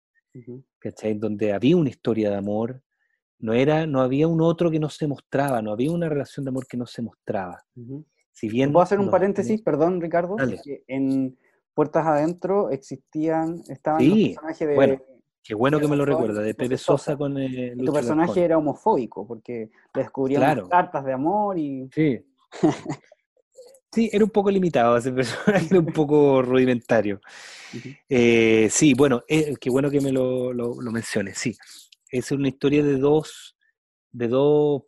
¿Cachai? Donde había una historia de amor, no era, no había un otro que no se mostraba, no había una relación de amor que no se mostraba. Si bien ¿Puedo hacer un paréntesis? Perdón, Ricardo. en Puertas Adentro existían, estaban los personajes de... Bueno, qué bueno que me lo recuerda, de Pepe Sosa, con eh, Tu personaje era homofóbico, porque descubrían cartas de amor y... Sí. sí, era un poco limitado ese personaje, era un poco rudimentario. Eh, sí, bueno, eh, qué bueno que me lo, lo, lo menciones, sí es una historia de dos, de dos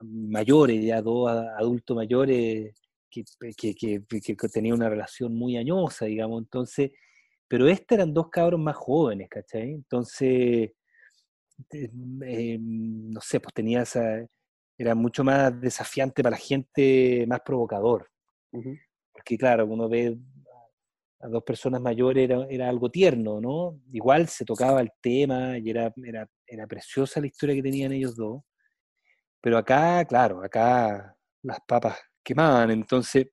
mayores, ya dos adultos mayores que, que, tenían una relación muy añosa, digamos, entonces, pero este eran dos cabros más jóvenes, ¿cachai? Entonces, eh, no sé, pues tenía esa, era mucho más desafiante para la gente, más provocador. Porque claro, uno ve a dos personas mayores era, era, algo tierno, ¿no? Igual se tocaba el tema y era, era, era, preciosa la historia que tenían ellos dos. Pero acá, claro, acá las papas quemaban, entonces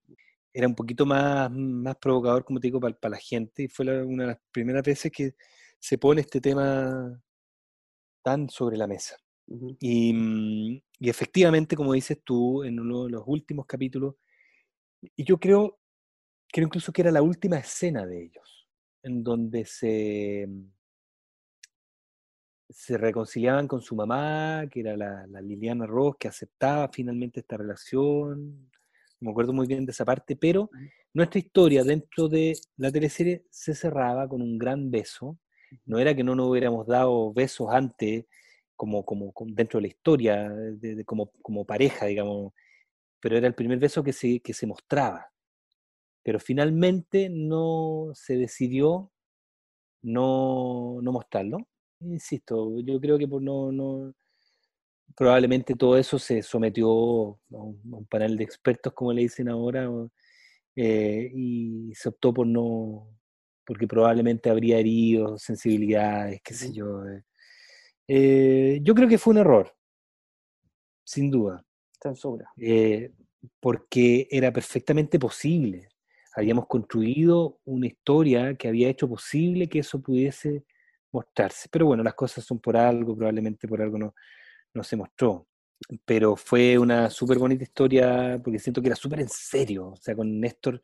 era un poquito más, más provocador, como te digo, para, para la gente. Y fue una de las primeras veces que se pone este tema tan sobre la mesa. y, mm, y efectivamente, como dices tú, en uno de los últimos capítulos, y yo creo creo incluso que era la última escena de ellos, en donde se, se reconciliaban con su mamá, que era la, Liliana Ross, que aceptaba finalmente esta relación. me acuerdo muy bien de esa parte, pero nuestra historia dentro de la teleserie se cerraba con un gran beso. No era que no nos hubiéramos dado besos antes, como, como, dentro de la historia, de, como, como pareja, digamos, pero era el primer beso que se, que se mostraba pero finalmente no se decidió no, mostrarlo. Insisto, yo creo que por no, no, probablemente todo eso se sometió a un, panel de expertos, como le dicen ahora, eh, y se optó por no, porque probablemente habría herido sensibilidades, qué sé yo. Eh. Eh, yo creo que fue un error, sin duda. Censura. porque era perfectamente posible habíamos construido una historia que había hecho posible que eso pudiese mostrarse. Pero bueno, las cosas son por algo, probablemente por algo no, no se mostró. Pero fue una súper bonita historia porque siento que era súper en serio. O sea, con Néstor,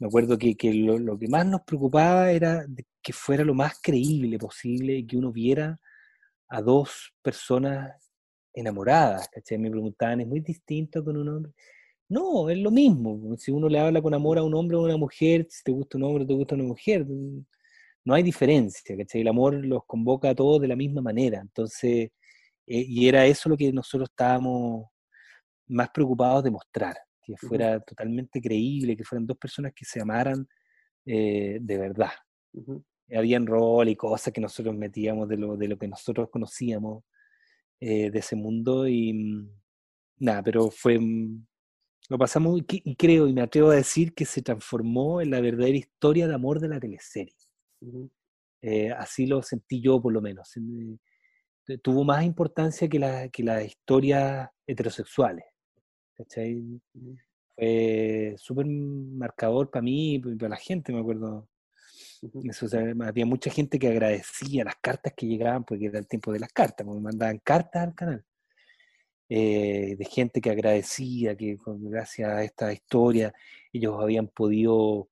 me acuerdo que, que lo, que más nos preocupaba era que fuera lo más creíble posible y que uno viera a dos personas enamoradas. ¿cachai? Me preguntaban, ¿es muy distinto con un hombre? No, es lo mismo. Si uno le habla con amor a un hombre o a una mujer, si te gusta un hombre o te gusta una mujer, no hay diferencia, ¿cachai? El amor los convoca a todos de la misma manera. Entonces, eh, y era eso lo que nosotros estábamos más preocupados de mostrar, que fuera totalmente creíble, que fueran dos personas que se amaran eh, de verdad. Habían rol y cosas que nosotros metíamos de lo, de lo que nosotros conocíamos eh, de ese mundo y mm, nada, pero fue mm, lo pasamos y, creo y me atrevo a decir que se transformó en la verdadera historia de amor de la teleserie. Eh, así lo sentí yo por lo menos. tuvo más importancia que, la, que las historias heterosexuales. ¿cachai? Fue súper marcador para mí y para la gente, me acuerdo. Había mucha gente que agradecía las cartas que llegaban, porque era el tiempo de las cartas, me mandaban cartas al canal. Eh, de gente que agradecía que gracias a esta historia ellos habían podido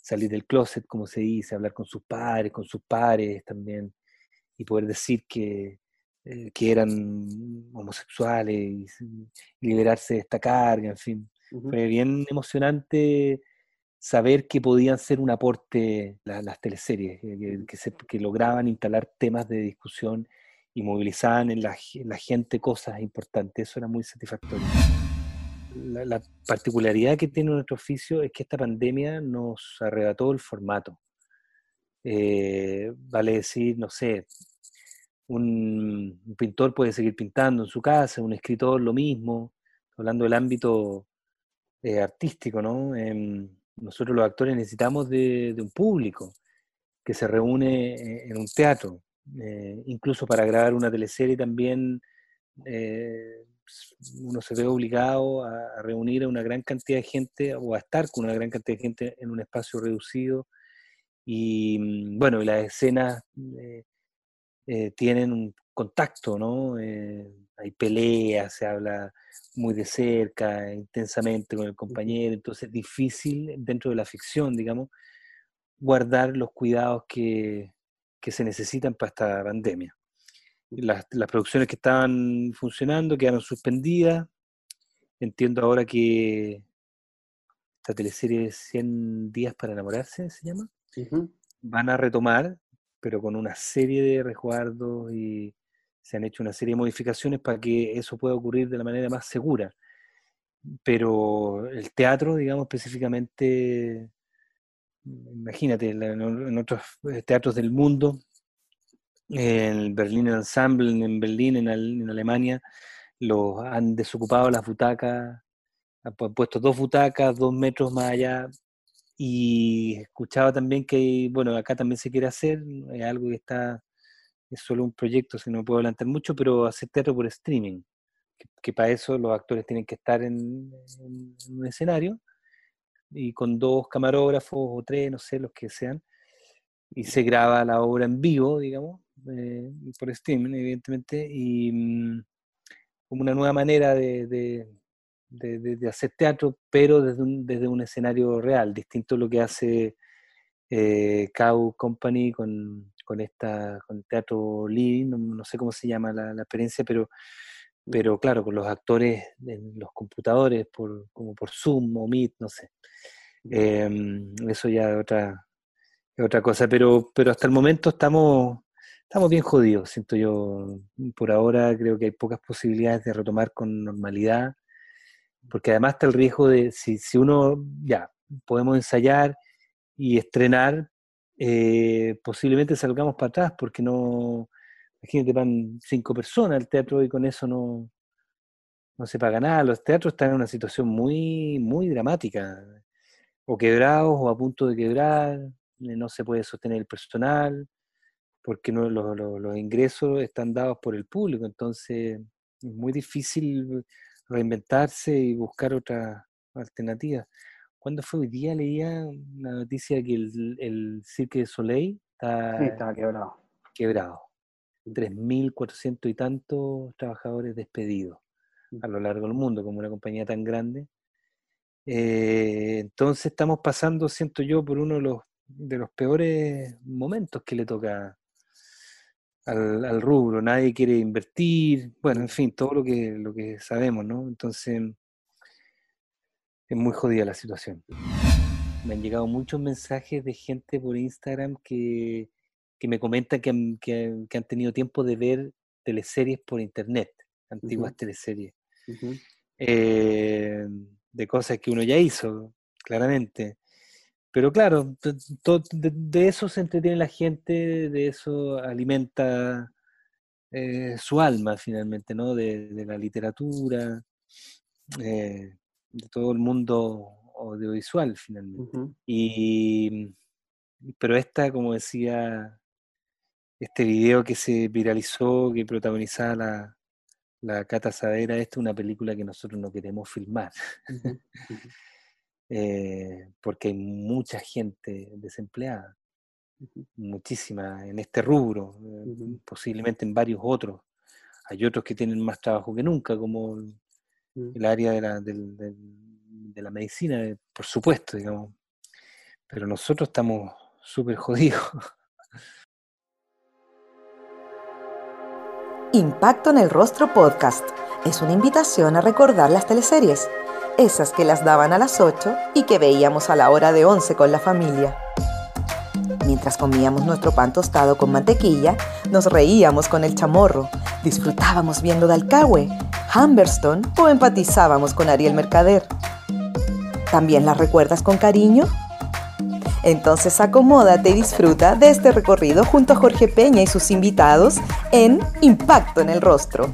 salir del closet, como se dice, hablar con sus padres, con sus pares también, y poder decir que, eh, que eran homosexuales y, liberarse de esta carga, en fin. Fue bien emocionante saber que podían ser un aporte las teleseries, que, se, que lograban instalar temas de discusión y movilizaban en la, gente cosas importantes. Eso era muy satisfactorio. La, particularidad que tiene nuestro oficio es que esta pandemia nos arrebató el formato. Eh, vale decir, no sé, un, pintor puede seguir pintando en su casa, un escritor lo mismo, hablando del ámbito eh, artístico, ¿no? Em, nosotros los actores necesitamos de, un público que se reúne eh, en un teatro, eh, incluso para grabar una teleserie también eh, uno se ve obligado a, reunir a una gran cantidad de gente o a estar con una gran cantidad de gente en un espacio reducido. Y mm, bueno, y las escenas, eh, tienen un contacto, ¿no? Eh, hay peleas, se habla muy de cerca, intensamente con el compañero, entonces es difícil dentro de la ficción, digamos, guardar los cuidados que, que se necesitan para esta pandemia. Las, las, producciones que estaban funcionando quedaron suspendidas. Entiendo ahora que esta teleserie 100 días para enamorarse, se llama, van a retomar, pero con una serie de resguardos y se han hecho una serie de modificaciones para que eso pueda ocurrir de la manera más segura. Pero el teatro, digamos específicamente, imagínate, en otros eh, teatros del mundo, el Berlin Ensemble en Berlín, en Alemania, los han desocupado las butacas, han puesto dos butacas, dos metros más allá, y escuchaba también que, bueno, acá también se quiere hacer, es algo que está es solo un proyecto, si no puedo adelantar mucho, pero hacer teatro por streaming, que, para eso los actores tienen que estar en, un escenario y con dos camarógrafos o tres, no sé, los que sean, y se graba la obra en vivo, digamos, eh, por streaming, evidentemente, y mm, como una nueva manera de, de, hacer teatro, pero desde un, desde un escenario real, distinto a lo que hace eh, Cow Company con, con esta con teatro living, no, sé cómo se llama la, experiencia, pero, pero claro, con los actores en los computadores, por, como por Zoom o Meet, no sé. Em, eso ya es otra, otra cosa, pero, pero hasta el momento estamos, estamos bien jodidos, siento yo. Por ahora creo que hay pocas posibilidades de retomar con normalidad, porque además está el riesgo de, si, si uno, ya, podemos ensayar y estrenar, eh, posiblemente salgamos para atrás porque no, imagínate, van cinco personas al teatro y con eso no, no se paga nada. Los teatros están en una situación muy, muy dramática, o quebrados o a punto de quebrar, eh, no se puede sostener el personal, porque no, los, los ingresos están dados por el público, entonces es muy difícil reinventarse y buscar otra alternativa. ¿Cuándo fue hoy día? Leía una noticia que el, el Cirque de Soleil está sí, estaba quebrado. Quebrado. 3.400 y tantos trabajadores despedidos a lo largo del mundo, como una compañía tan grande. Eh, entonces estamos pasando, siento yo, por uno de los, de los peores momentos que le toca al, al, rubro. Nadie quiere invertir, bueno, en fin, todo lo que, lo que sabemos, ¿no? Entonces es muy jodida la situación. Me han llegado muchos mensajes de gente por Instagram que, me comentan que han, tenido tiempo de ver teleseries por internet, antiguas teleseries, eh, de cosas que uno ya hizo, claramente. Pero claro, de, eso se entretiene la gente, de eso alimenta eh, su alma finalmente, ¿no? De, la literatura. Eh, de todo el mundo audiovisual finalmente. y, pero esta, como decía, este video que se viralizó, que protagonizaba la, la Cata Sadera, esta es una película que nosotros no queremos filmar. Eh, porque hay mucha gente desempleada, muchísima en este rubro, eh, posiblemente en varios otros. Hay otros que tienen más trabajo que nunca, como Mm. el área de la, de, la medicina, eh, por supuesto, digamos. Pero nosotros estamos súper jodidos. Impacto en el Rostro Podcast es una invitación a recordar las teleseries, esas que las daban a las 8 y que veíamos a la hora de 11 con la familia. Mientras comíamos nuestro pan tostado con mantequilla, nos reíamos con el chamorro, disfrutábamos viendo Dalcahue, Humberstone o empatizábamos con Ariel Mercader. ¿También las recuerdas con cariño? Entonces acomódate y disfruta de este recorrido junto a Jorge Peña y sus invitados en Impacto en el Rostro.